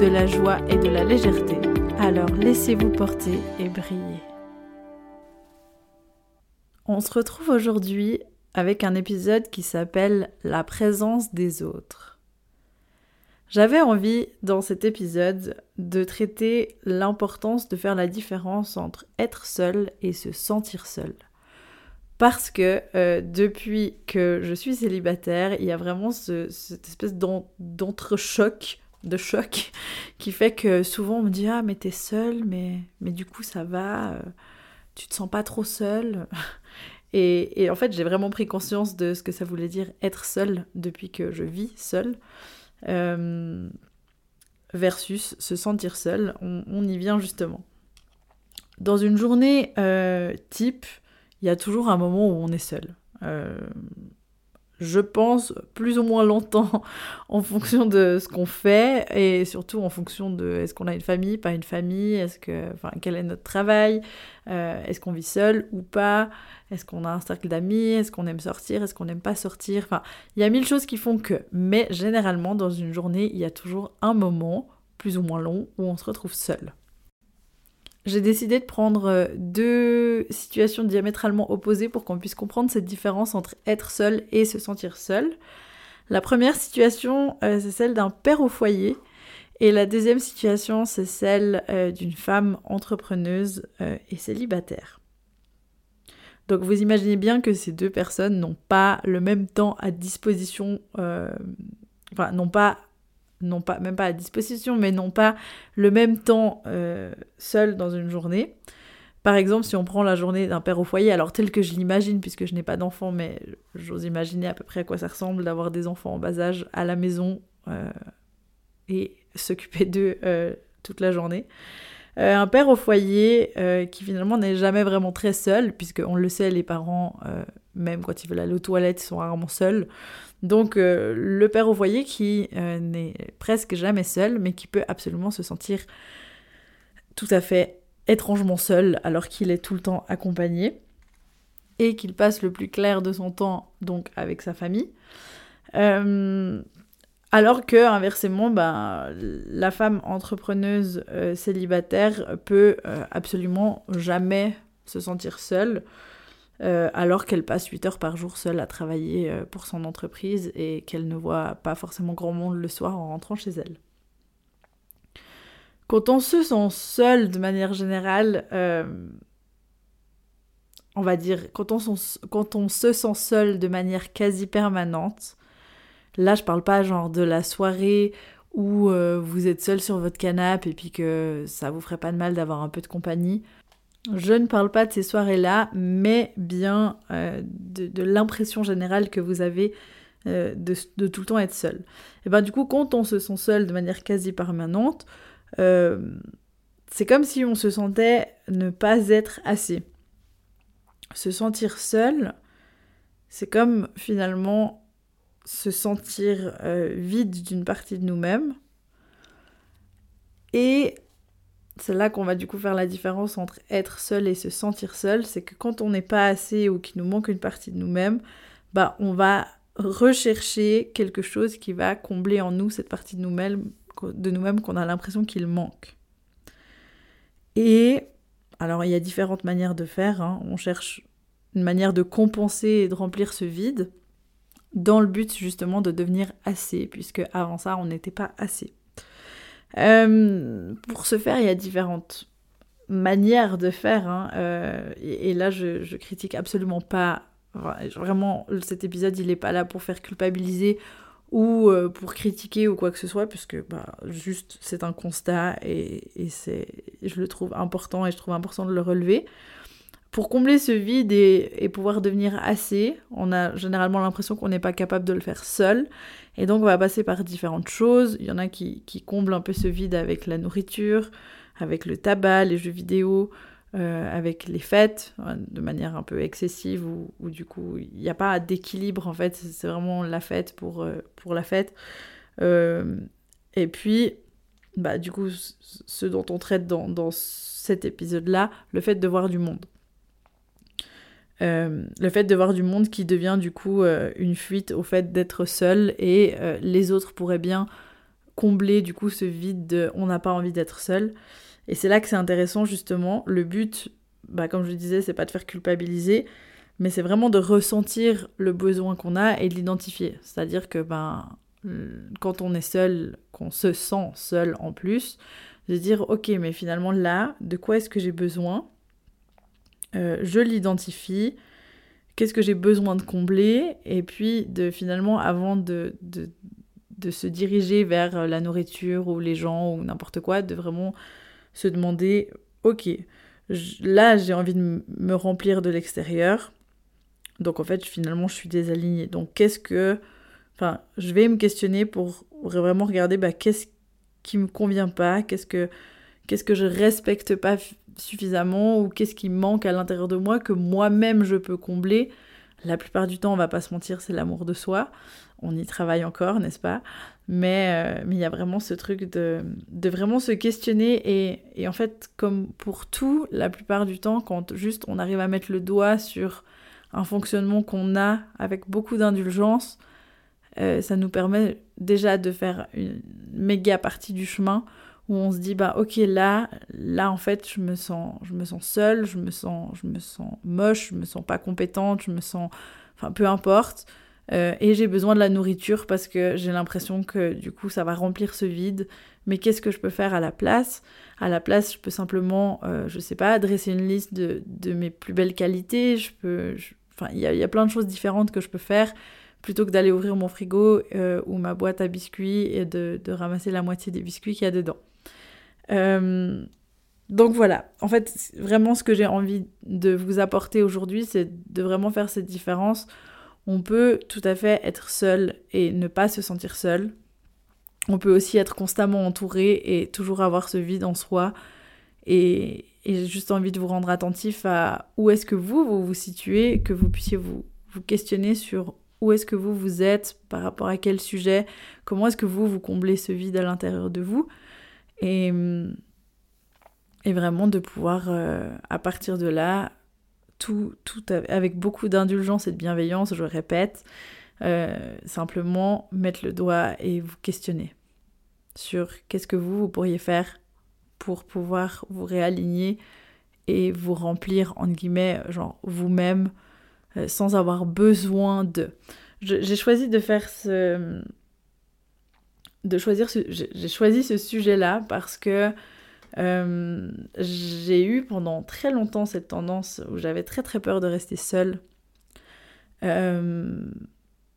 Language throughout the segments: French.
de la joie et de la légèreté. Alors laissez-vous porter et briller. On se retrouve aujourd'hui avec un épisode qui s'appelle La présence des autres. J'avais envie dans cet épisode de traiter l'importance de faire la différence entre être seul et se sentir seul. Parce que euh, depuis que je suis célibataire, il y a vraiment cette espèce d'entrechoc de choc qui fait que souvent on me dit ah mais t'es seule mais du coup ça va euh, tu te sens pas trop seule. Et, et, en fait j'ai vraiment pris conscience de ce que ça voulait dire être seule depuis que je vis seule euh, versus se sentir seule. On, y vient justement. Dans une journée euh, type il y a toujours un moment où on est seul je pense, plus ou moins longtemps en fonction de ce qu'on fait et surtout en fonction de est-ce qu'on a une famille, pas une famille, est-ce que, quel est notre travail, euh, est-ce qu'on vit seul ou pas, est-ce qu'on a un cercle d'amis, est-ce qu'on aime sortir, est-ce qu'on n'aime pas sortir, enfin, il y a mille choses qui font que, mais généralement dans une journée, il y a toujours un moment, plus ou moins long, où on se retrouve seul j'ai décidé de prendre euh, deux situations diamétralement opposées pour qu'on puisse comprendre cette différence entre être seul et se sentir seul. La première situation, euh, c'est celle d'un père au foyer. Et la deuxième situation, c'est celle euh, d'une femme entrepreneuse et célibataire. Donc vous imaginez bien que ces deux personnes n'ont pas le même temps à disposition, enfin n'ont pas non pas, même pas à disposition, mais non pas le même temps euh, seul dans une journée. Par exemple, si on prend la journée d'un père au foyer, alors tel que je l'imagine, puisque je n'ai pas d'enfants, mais j'ose imaginer à peu près à quoi ça ressemble d'avoir des enfants en bas âge à la maison euh, et s'occuper d'eux euh, toute la journée. Un père au foyer qui finalement n'est jamais vraiment très seul, puisque on le sait, les parents, même quand ils veulent aller aux toilettes, ils sont rarement seuls. Donc euh, le père au foyer qui euh, n'est presque jamais seul, mais qui peut absolument se sentir tout à fait étrangement seul alors qu'il est tout le temps accompagné et qu'il passe le plus clair de son temps donc avec sa famille. Euh, alors que inversement, ben, la femme entrepreneuse célibataire peut absolument jamais se sentir seule euh, alors qu'elle passe 8 heures par jour seule à travailler euh, pour son entreprise et qu'elle ne voit pas forcément grand monde le soir en rentrant chez elle. Quand on se sent seul de manière générale, euh, on va dire, quand on, se sent seul de manière quasi permanente, là je parle pas genre de la soirée où vous êtes seul sur votre canapé et puis que ça vous ferait pas de mal d'avoir un peu de compagnie. Je ne parle pas de ces soirées-là, mais bien euh, de, l'impression générale que vous avez euh, de, tout le temps être seul. Et ben du coup, quand on se sent seul de manière quasi permanente, euh, c'est comme si on se sentait ne pas être assez. Se sentir seul, c'est comme finalement se sentir vide d'une partie de nous-mêmes. Et c'est là qu'on va du coup faire la différence entre être seul et se sentir seul. C'est que quand on n'est pas assez ou qu'il nous manque une partie de nous-mêmes, bah on va rechercher quelque chose qui va combler en nous cette partie de nous-mêmes de nous-mêmes qu'on a l'impression qu'il manque. Et alors il y a différentes manières de faire. Hein. On cherche une manière de compenser et de remplir ce vide dans le but justement de devenir assez, puisque avant ça on n'était pas assez. Euh, pour ce faire, il y a différentes manières de faire. Hein, euh, et, là, je, critique absolument pas. Vraiment, cet épisode, il n'est pas là pour faire culpabiliser ou euh, pour critiquer ou quoi que ce soit, puisque bah, juste c'est un constat et, je le trouve important et je trouve important de le relever. Pour combler ce vide et, pouvoir devenir assez, on a généralement l'impression qu'on n'est pas capable de le faire seul. Et donc on va passer par différentes choses. Il y en a qui, comblent un peu ce vide avec la nourriture, avec le tabac, les jeux vidéo, euh, avec les fêtes, hein, de manière un peu excessive, où, du coup, il n'y a pas d'équilibre, en fait, c'est vraiment la fête pour, euh, pour la fête. et puis, bah, du coup, ce dont on traite dans, dans cet épisode-là, le fait de voir du monde. Euh, le fait de voir du monde qui devient du coup euh, une fuite au fait d'être seul et euh, les autres pourraient bien combler du coup ce vide de on n'a pas envie d'être seul. Et c'est là que c'est intéressant justement. Le but, bah, comme je le disais, c'est pas de faire culpabiliser, mais c'est vraiment de ressentir le besoin qu'on a et de l'identifier. C'est-à-dire que ben, quand on est seul, qu'on se sent seul en plus, de dire ok mais finalement là, de quoi est-ce que j'ai besoin? Euh, je l'identifie, qu'est-ce que j'ai besoin de combler, et puis de finalement, avant de, de, se diriger vers la nourriture ou les gens ou n'importe quoi, de vraiment se demander, ok, là j'ai envie de me remplir de l'extérieur, donc en fait finalement je suis désalignée. Donc qu'est-ce que... Enfin, je vais me questionner pour vraiment regarder bah, qu'est-ce qui me convient pas, qu'est-ce que qu'est-ce que je respecte pas suffisamment ou qu'est-ce qui manque à l'intérieur de moi que moi-même je peux combler. La plupart du temps, on va pas se mentir, c'est l'amour de soi. On y travaille encore, n'est-ce pas? Mais euh, mais il y a vraiment ce truc de, de vraiment se questionner et, et, en fait, comme pour tout, la plupart du temps, quand juste on arrive à mettre le doigt sur un fonctionnement qu'on a avec beaucoup d'indulgence, euh, ça nous permet déjà de faire une méga partie du chemin où on se dit bah ok là là en fait je me sens je me sens seule je me sens je me sens moche je me sens pas compétente je me sens enfin peu importe. Euh, et j'ai besoin de la nourriture parce que j'ai l'impression que du coup ça va remplir ce vide. Mais qu'est-ce que je peux faire à la place? À la place je peux simplement euh, je sais pas dresser une liste de, de mes plus belles qualités. Je peux enfin il y a, y a plein de choses différentes que je peux faire. Plutôt que d'aller ouvrir mon frigo euh, ou ma boîte à biscuits et de, de ramasser la moitié des biscuits qu'il y a dedans. Euh, donc voilà, en fait, vraiment ce que j'ai envie de vous apporter aujourd'hui, c'est de vraiment faire cette différence. On peut tout à fait être seul et ne pas se sentir seul. On peut aussi être constamment entouré et toujours avoir ce vide en soi. Et, j'ai juste envie de vous rendre attentif à où est-ce que vous, vous vous situez, que vous puissiez vous, vous questionner sur où est-ce que vous vous êtes, par rapport à quel sujet, comment est-ce que vous, vous comblez ce vide à l'intérieur de vous. Et, et vraiment de pouvoir, euh, à partir de là, tout, tout avec beaucoup d'indulgence et de bienveillance, je répète, euh, simplement mettre le doigt et vous questionner sur qu'est-ce que vous, vous pourriez faire pour pouvoir vous réaligner et vous remplir, entre guillemets, genre vous-même, euh, sans avoir besoin de. J'ai choisi de faire ce, de choisir j'ai choisi ce sujet-là parce que euh, j'ai eu pendant très longtemps cette tendance où j'avais très très peur de rester seule. Euh,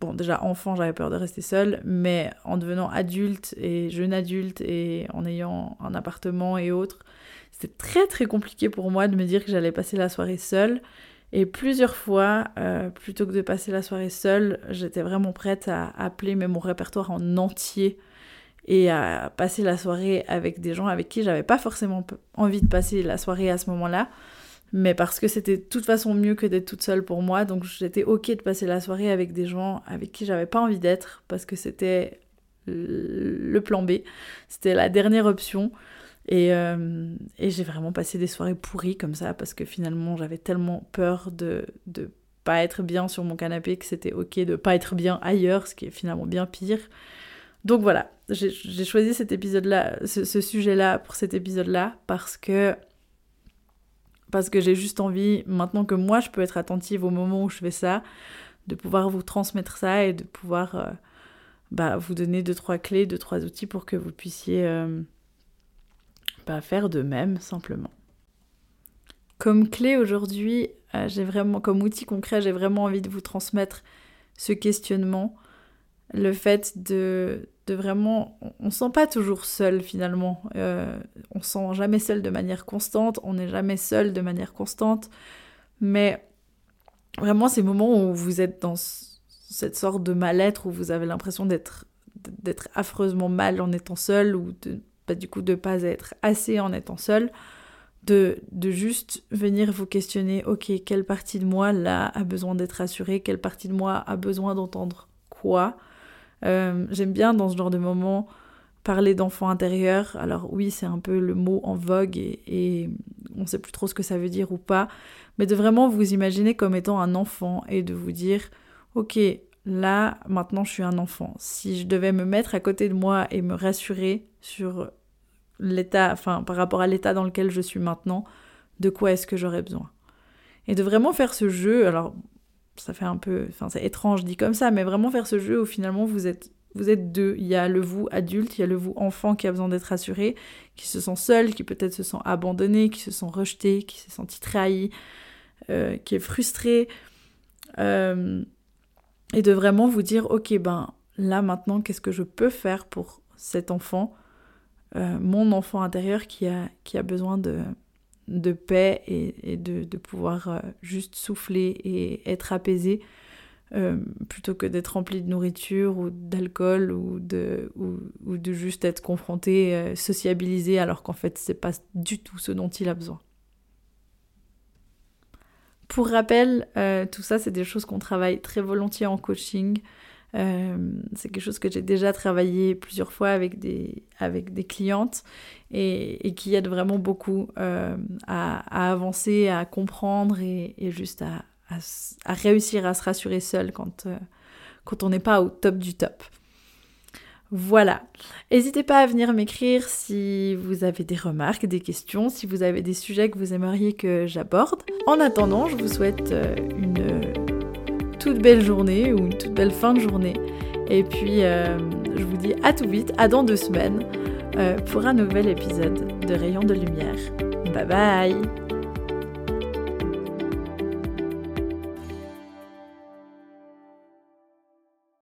bon, déjà enfant, j'avais peur de rester seule, mais en devenant adulte et jeune adulte et en ayant un appartement et autres, c'était très très compliqué pour moi de me dire que j'allais passer la soirée seule. Et plusieurs fois, euh, plutôt que de passer la soirée seule, j'étais vraiment prête à appeler mon répertoire en entier et à passer la soirée avec des gens avec qui j'avais pas forcément envie de passer la soirée à ce moment-là, mais parce que c'était de toute façon mieux que d'être toute seule pour moi, donc j'étais ok de passer la soirée avec des gens avec qui j'avais pas envie d'être, parce que c'était le plan B, c'était la dernière option. Et, euh, et j'ai vraiment passé des soirées pourries comme ça, parce que finalement j'avais tellement peur de, de pas être bien sur mon canapé que c'était ok de pas être bien ailleurs, ce qui est finalement bien pire. Donc voilà, j'ai choisi cet épisode-là, ce, sujet-là pour cet épisode-là parce que parce que j'ai juste envie, maintenant que moi je peux être attentive au moment où je fais ça, de pouvoir vous transmettre ça et de pouvoir euh, bah, vous donner deux trois clés, deux trois outils pour que vous puissiez euh, bah, faire de même simplement. Comme clé aujourd'hui, euh, j'ai vraiment comme outil concret, j'ai vraiment envie de vous transmettre ce questionnement, le fait de de vraiment, on, ne sent pas toujours seul finalement. Euh, on sent jamais seul de manière constante, on n'est jamais seul de manière constante, mais vraiment ces moments où vous êtes dans cette sorte de mal-être où vous avez l'impression d'être d'être affreusement mal en étant seul ou de bah, du coup de pas être assez en étant seul, de, de juste venir vous questionner, ok, quelle partie de moi là a besoin d'être rassurée, quelle partie de moi a besoin d'entendre quoi. Euh, j'aime bien dans ce genre de moment parler d'enfant intérieur. Alors oui, c'est un peu le mot en vogue et, et on sait plus trop ce que ça veut dire ou pas, mais de vraiment vous imaginer comme étant un enfant et de vous dire, ok, là, maintenant je suis un enfant. Si je devais me mettre à côté de moi et me rassurer sur l'état, enfin par rapport à l'état dans lequel je suis maintenant, de quoi est-ce que j'aurais besoin Et de vraiment faire ce jeu, alors ça fait un peu, enfin c'est étrange dit comme ça, mais vraiment faire ce jeu où finalement vous êtes vous êtes deux. Il y a le vous adulte, il y a le vous enfant qui a besoin d'être rassuré, qui se sent seul, qui peut-être se sent abandonné, qui se sent rejeté, qui s'est senti trahi, euh, qui est frustré. Euh, et de vraiment vous dire, ok, ben là maintenant, qu'est-ce que je peux faire pour cet enfant, euh, mon enfant intérieur qui a, qui a besoin de, de paix et, de, de, pouvoir euh, juste souffler et être apaisé euh, plutôt que d'être rempli de nourriture ou d'alcool ou de, ou, de juste être confronté, sociabilisé alors qu'en fait c'est pas du tout ce dont il a besoin. Pour rappel, tout ça, c'est des choses qu'on travaille très volontiers en coaching. Euh, c'est quelque chose que j'ai déjà travaillé plusieurs fois avec des, avec des clientes et, qui aide vraiment beaucoup euh, à, avancer, à comprendre et, juste à, réussir à se rassurer seul quand, euh, quand on n'est pas au top du top. Voilà. N'hésitez pas à venir m'écrire si vous avez des remarques, des questions, si vous avez des sujets que vous aimeriez que j'aborde. En attendant, je vous souhaite une belle journée ou une toute belle fin de journée. Et puis, euh, je vous dis à tout vite, à dans deux semaines, euh, pour un nouvel épisode de Rayon de Lumière. Bye bye